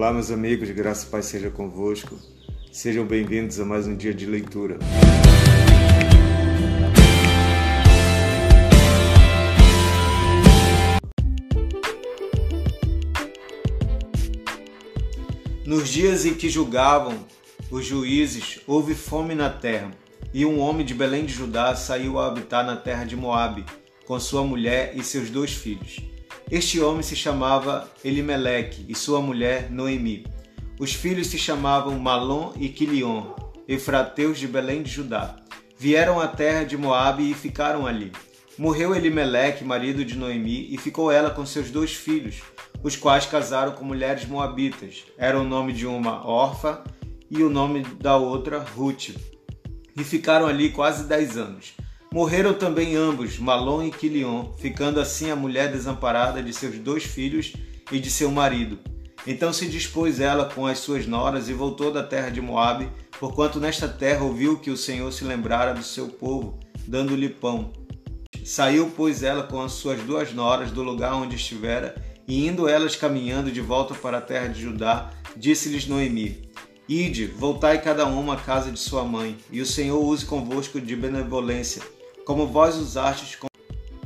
Olá, meus amigos, graça e paz seja convosco. Sejam bem-vindos a mais um dia de leitura. Nos dias em que julgavam os juízes, houve fome na terra, e um homem de Belém de Judá saiu a habitar na terra de Moabe, com sua mulher e seus dois filhos. Este homem se chamava Elimeleque e sua mulher Noemi. Os filhos se chamavam Malom e Quilion, efrateus de Belém de Judá. Vieram à terra de Moabe e ficaram ali. Morreu Elimeleque, marido de Noemi, e ficou ela com seus dois filhos, os quais casaram com mulheres moabitas. Era o nome de uma Orfa e o nome da outra Ruth. E ficaram ali quase dez anos. Morreram também ambos, Malom e Quilion, ficando assim a mulher desamparada de seus dois filhos e de seu marido. Então se dispôs ela com as suas noras e voltou da terra de Moabe, porquanto nesta terra ouviu que o Senhor se lembrara do seu povo, dando-lhe pão. Saiu, pois, ela com as suas duas noras do lugar onde estivera, e indo elas caminhando de volta para a terra de Judá, disse-lhes Noemi: Ide, voltai cada uma à casa de sua mãe, e o Senhor use convosco de benevolência como vós usastes com,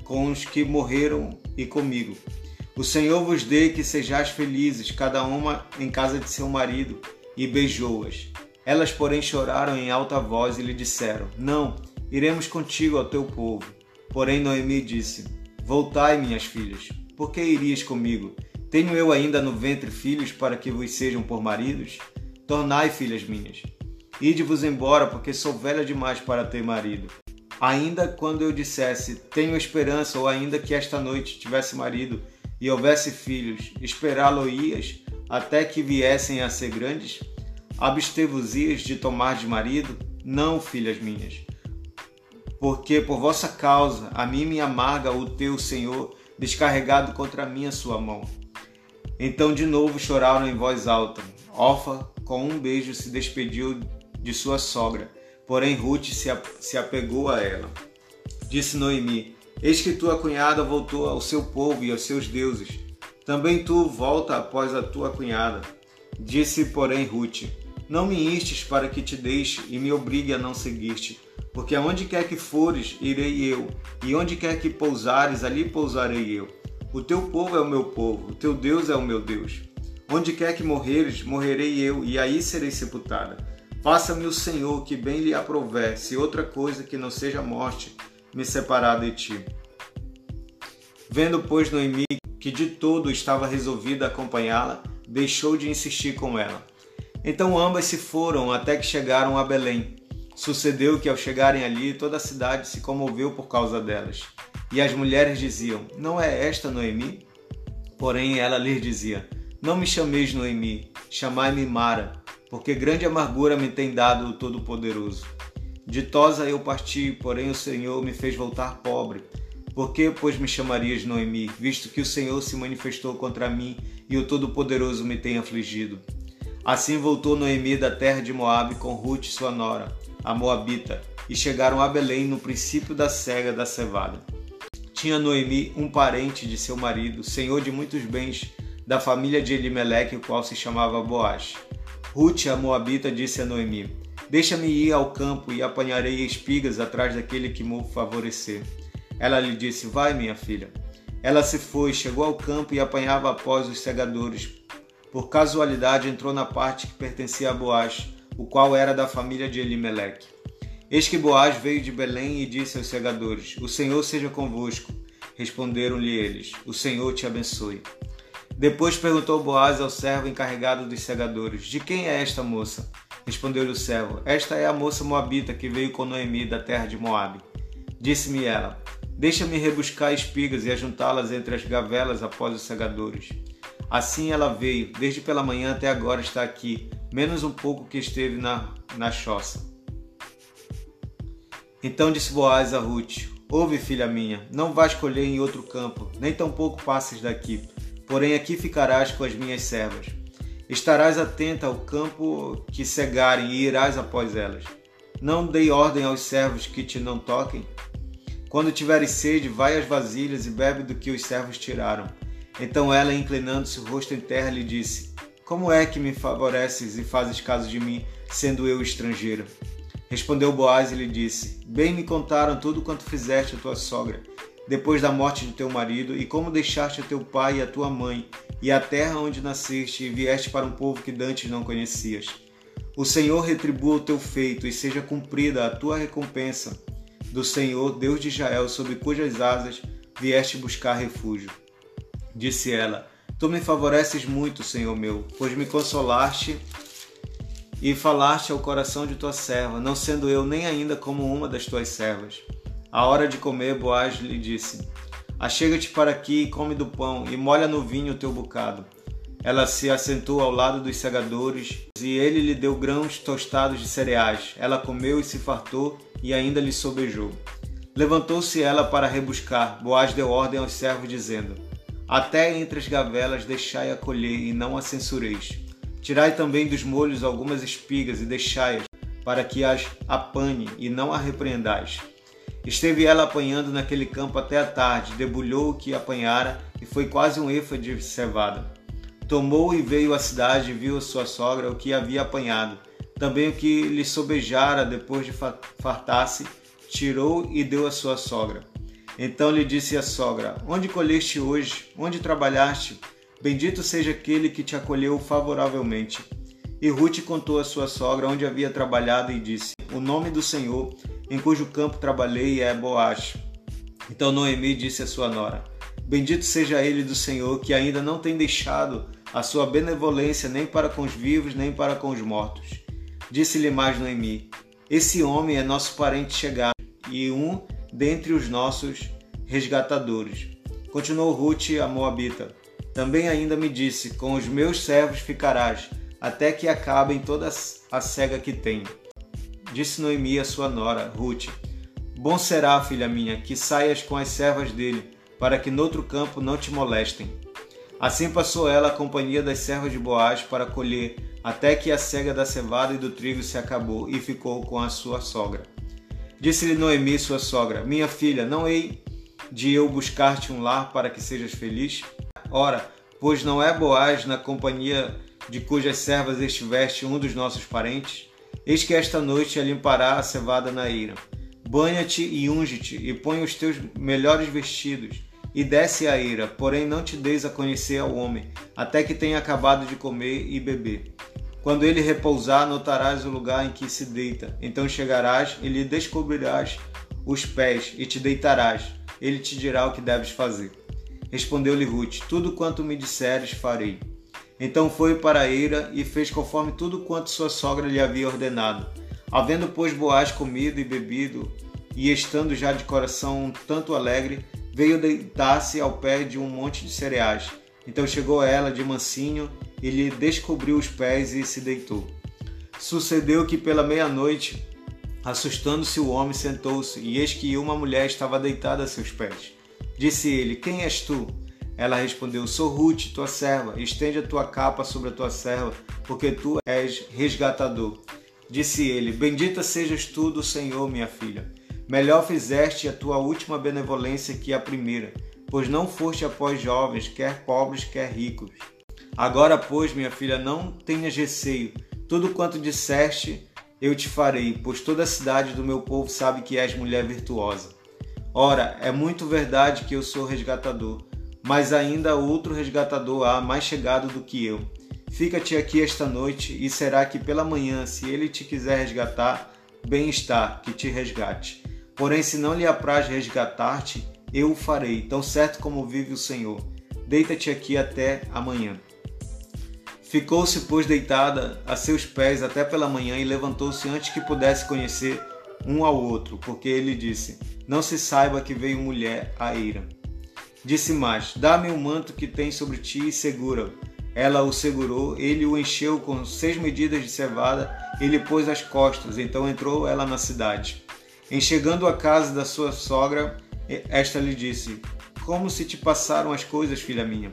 com os que morreram e comigo. O Senhor vos dê que sejais felizes, cada uma em casa de seu marido, e beijou-as. Elas, porém, choraram em alta voz e lhe disseram: Não, iremos contigo ao teu povo. Porém, Noemi disse: Voltai, minhas filhas, por que irias comigo? Tenho eu ainda no ventre filhos para que vos sejam por maridos? Tornai, filhas minhas. Ide-vos embora, porque sou velha demais para ter marido. Ainda quando eu dissesse, tenho esperança, ou ainda que esta noite tivesse marido e houvesse filhos, esperá-lo-ias até que viessem a ser grandes? Abstevos-ias de tomar de marido? Não, filhas minhas. Porque por vossa causa a mim me amarga o teu Senhor, descarregado contra mim a sua mão. Então de novo choraram em voz alta. Orfa, com um beijo, se despediu de sua sogra Porém, Ruth se apegou a ela. Disse Noemi: Eis que tua cunhada voltou ao seu povo e aos seus deuses. Também tu volta após a tua cunhada. Disse, porém, Ruth: Não me instes para que te deixe e me obrigue a não seguir-te, porque aonde quer que fores, irei eu, e onde quer que pousares, ali pousarei eu. O teu povo é o meu povo, o teu Deus é o meu Deus. Onde quer que morreres, morrerei eu, e aí serei sepultada. Faça-me o Senhor que bem lhe aprover, se outra coisa que não seja morte me separar de ti. Vendo, pois, Noemi que de todo estava resolvida acompanhá-la, deixou de insistir com ela. Então ambas se foram até que chegaram a Belém. Sucedeu que ao chegarem ali, toda a cidade se comoveu por causa delas. E as mulheres diziam: Não é esta Noemi? Porém ela lhes dizia: Não me chameis Noemi, chamai-me Mara porque grande amargura me tem dado o Todo-Poderoso. Ditosa eu parti, porém o Senhor me fez voltar pobre. Por que, pois, me chamarias Noemi, visto que o Senhor se manifestou contra mim e o Todo-Poderoso me tem afligido? Assim voltou Noemi da terra de Moabe com Ruth, sua nora, a Moabita, e chegaram a Belém no princípio da cega da cevada. Tinha Noemi um parente de seu marido, senhor de muitos bens, da família de Elimeleque, o qual se chamava Boaz. Ruth, a Moabita, disse a Noemi: Deixa-me ir ao campo e apanharei espigas atrás daquele que me favorecer. Ela lhe disse: Vai, minha filha. Ela se foi, chegou ao campo e apanhava após os segadores. Por casualidade entrou na parte que pertencia a Boaz, o qual era da família de Elimeleque. Eis que Boaz veio de Belém e disse aos segadores: O Senhor seja convosco. Responderam-lhe eles: O Senhor te abençoe. Depois perguntou Boaz ao servo encarregado dos segadores: De quem é esta moça? Respondeu-lhe o servo: Esta é a moça moabita que veio com Noemi da terra de Moabe. Disse-me ela: Deixa-me rebuscar espigas e ajuntá-las entre as gavelas após os segadores. Assim ela veio, desde pela manhã até agora está aqui, menos um pouco que esteve na, na choça. Então disse Boaz a Ruth: Ouve, filha minha, não vás colher em outro campo, nem tampouco passes daqui porém aqui ficarás com as minhas servas. Estarás atenta ao campo que cegarem e irás após elas. Não dei ordem aos servos que te não toquem. Quando tiveres sede, vai às vasilhas e bebe do que os servos tiraram. Então ela, inclinando-se o rosto em terra, lhe disse: Como é que me favoreces e fazes caso de mim, sendo eu estrangeira? Respondeu Boaz e lhe disse: Bem me contaram tudo quanto fizeste a tua sogra, depois da morte de teu marido, e como deixaste teu pai e a tua mãe, e a terra onde nasceste, e vieste para um povo que dantes não conhecias. O Senhor retribua o teu feito, e seja cumprida a tua recompensa do Senhor, Deus de Israel, sob cujas asas vieste buscar refúgio. Disse ela: Tu me favoreces muito, Senhor meu, pois me consolaste e falaste ao coração de tua serva, não sendo eu nem ainda como uma das tuas servas. A hora de comer, Boaz lhe disse: Achega-te para aqui e come do pão, e molha no vinho o teu bocado. Ela se assentou ao lado dos segadores, e ele lhe deu grãos tostados de cereais. Ela comeu e se fartou, e ainda lhe sobejou. Levantou-se ela para rebuscar. Boaz deu ordem aos servos, dizendo: Até entre as gavelas deixai a colher, e não a censureis. Tirai também dos molhos algumas espigas, e deixai-as, para que as apanhe, e não a repreendais. Esteve ela apanhando naquele campo até a tarde, debulhou o que apanhara e foi quase um efa de cevada. Tomou e veio à cidade e viu a sua sogra o que havia apanhado, também o que lhe sobejara depois de fartar-se, tirou e deu à sua sogra. Então lhe disse a sogra: Onde colheste hoje? Onde trabalhaste? Bendito seja aquele que te acolheu favoravelmente. E Ruth contou à sua sogra onde havia trabalhado e disse: O nome do Senhor em cujo campo trabalhei é Boaz. Então Noemi disse à sua nora: Bendito seja ele do Senhor, que ainda não tem deixado a sua benevolência nem para com os vivos, nem para com os mortos. Disse-lhe mais Noemi: Esse homem é nosso parente chegado e um dentre os nossos resgatadores. Continuou Ruth a Moabita. Também ainda me disse: Com os meus servos ficarás, até que acabem toda a cega que tenho. Disse Noemi a sua nora, Ruth: Bom será, filha minha, que saias com as servas dele, para que noutro campo não te molestem. Assim passou ela a companhia das servas de Boaz para colher, até que a cega da cevada e do trigo se acabou, e ficou com a sua sogra. Disse-lhe Noemi, sua sogra: Minha filha, não hei de eu buscar-te um lar para que sejas feliz? Ora, pois não é Boaz na companhia de cujas servas estiveste um dos nossos parentes? Eis que esta noite limpará a cevada na ira. Banha-te e unge-te, e põe os teus melhores vestidos, e desce a ira, porém não te deis a conhecer ao homem, até que tenha acabado de comer e beber. Quando ele repousar, notarás o lugar em que se deita. Então chegarás e lhe descobrirás os pés, e te deitarás. Ele te dirá o que deves fazer. Respondeu-lhe Ruth: Tudo quanto me disseres, farei. Então foi para a eira e fez conforme tudo quanto sua sogra lhe havia ordenado. Havendo, pois, Boaz comido e bebido, e estando já de coração um tanto alegre, veio deitar-se ao pé de um monte de cereais. Então chegou ela de mansinho e lhe descobriu os pés e se deitou. Sucedeu que pela meia-noite, assustando-se o homem, sentou-se, e eis que uma mulher estava deitada a seus pés. Disse ele: Quem és tu? Ela respondeu: Sou Ruth, tua serva. Estende a tua capa sobre a tua serva, porque tu és resgatador. Disse ele: Bendita sejas tu do Senhor, minha filha. Melhor fizeste a tua última benevolência que a primeira, pois não foste após jovens, quer pobres, quer ricos. Agora, pois, minha filha, não tenhas receio. Tudo quanto disseste, eu te farei, pois toda a cidade do meu povo sabe que és mulher virtuosa. Ora, é muito verdade que eu sou resgatador mas ainda outro resgatador há mais chegado do que eu. Fica-te aqui esta noite, e será que pela manhã, se ele te quiser resgatar, bem está que te resgate. Porém, se não lhe apraz resgatar-te, eu o farei, tão certo como vive o Senhor. Deita-te aqui até amanhã. Ficou-se, pois, deitada a seus pés até pela manhã e levantou-se antes que pudesse conhecer um ao outro, porque ele disse: Não se saiba que veio mulher a ira. Disse mais: Dá-me o manto que tens sobre ti e segura-o. Ela o segurou, ele o encheu com seis medidas de cevada e lhe pôs as costas. Então entrou ela na cidade. Em chegando à casa da sua sogra, esta lhe disse: Como se te passaram as coisas, filha minha?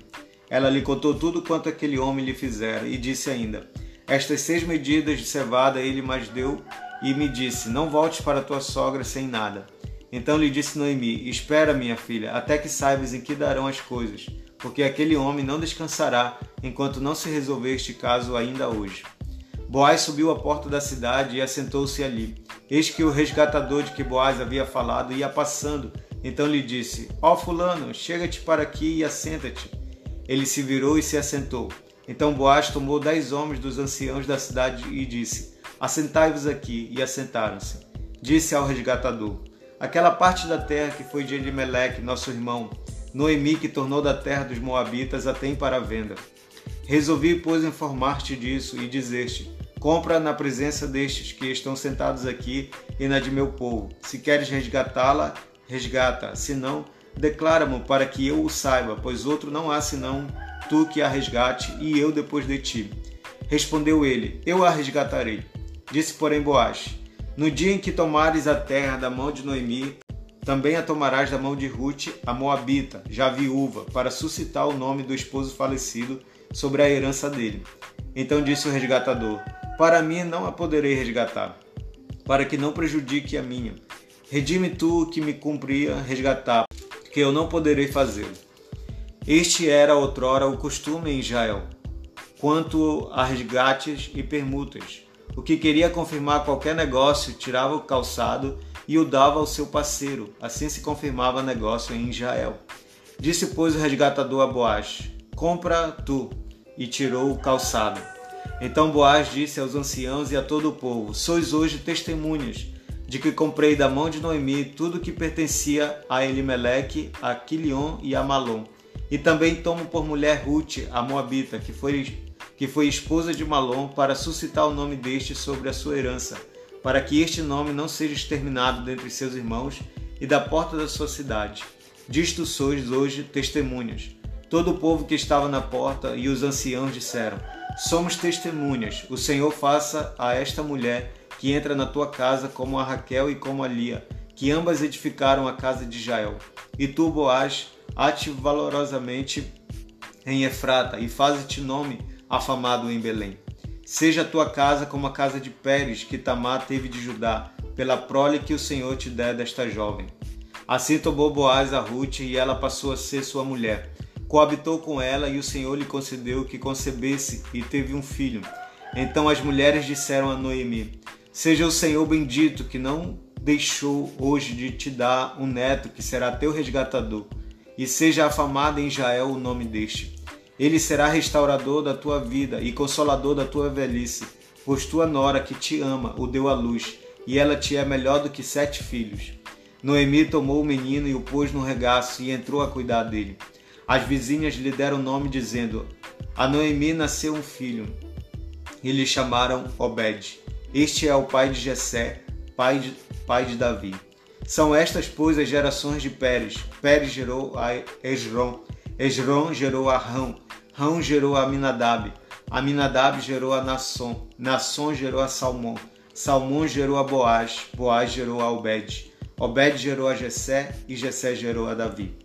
Ela lhe contou tudo quanto aquele homem lhe fizera e disse ainda: Estas seis medidas de cevada ele mais deu e me disse: Não voltes para tua sogra sem nada. Então lhe disse Noemi: Espera, minha filha, até que saibas em que darão as coisas, porque aquele homem não descansará enquanto não se resolver este caso ainda hoje. Boaz subiu à porta da cidade e assentou-se ali. Eis que o resgatador de que Boaz havia falado ia passando. Então lhe disse: Ó oh, fulano, chega-te para aqui e assenta-te. Ele se virou e se assentou. Então Boaz tomou dez homens dos anciãos da cidade e disse: Assentai-vos aqui. E assentaram-se. Disse ao resgatador: Aquela parte da terra que foi de Elimelec, nosso irmão, Noemi, que tornou da terra dos Moabitas, a tem para venda. Resolvi, pois, informar-te disso e dizer-te: Compra na presença destes que estão sentados aqui e na de meu povo. Se queres resgatá-la, resgata. Se não, declara-mo para que eu o saiba, pois outro não há senão tu que a resgate e eu depois de ti. Respondeu ele: Eu a resgatarei. Disse, porém, Boaz: No dia em que tomares a terra da mão de Noemi, também a tomarás da mão de Ruth, a Moabita, já viúva, para suscitar o nome do esposo falecido sobre a herança dele. Então disse o resgatador: para mim não a poderei resgatar, para que não prejudique a minha. Redime tu o que me cumpria resgatar, que eu não poderei fazê-lo. Este era outrora o costume em Israel, quanto a resgates e permutas. O que queria confirmar qualquer negócio tirava o calçado e o dava ao seu parceiro. Assim se confirmava negócio em Israel. Disse, pois, o resgatador a Boaz: Compra tu. E tirou o calçado. Então Boaz disse aos anciãos e a todo o povo: Sois hoje testemunhas de que comprei da mão de Noemi tudo que pertencia a Elimeleque, a Quilion e a Malom. E também tomo por mulher Ruth, a Moabita, que foi, que foi esposa de Malom, para suscitar o nome deste sobre a sua herança, para que este nome não seja exterminado dentre seus irmãos e da porta da sua cidade. Disto sois hoje testemunhas. Todo o povo que estava na porta e os anciãos disseram: Somos testemunhas. O Senhor faça a esta mulher que entra na tua casa como a Raquel e como a Lia, que ambas edificaram a casa de Jael. E tu, Boaz, ate valorosamente em Efrata e faze-te nome afamado em Belém. Seja a tua casa como a casa de Pérez, que Tamar teve de Judá, pela prole que o Senhor te der desta jovem. Assim tomou Boaz a Ruth e ela passou a ser sua mulher coabitou com ela e o Senhor lhe concedeu que concebesse e teve um filho. Então as mulheres disseram a Noemi: Seja o Senhor bendito que não deixou hoje de te dar um neto que será teu resgatador, e seja afamado em Israel o nome deste. Ele será restaurador da tua vida e consolador da tua velhice, pois tua nora que te ama o deu à luz, e ela te é melhor do que sete filhos. Noemi tomou o menino e o pôs no regaço e entrou a cuidar dele. As vizinhas lhe deram nome dizendo: A Noemi nasceu um filho. E lhe chamaram Obed. Este é o pai de Jessé, pai de, pai de Davi. São estas, pois, as gerações de Pérez. Pérez gerou a Esron. Esron gerou a Rão. Rão gerou a Aminadab. Aminadab gerou a Nasson. Nasson gerou a Salmão. Salmão gerou a Boaz. Boaz gerou a Obed. Obed gerou a Jessé e Jessé gerou a Davi.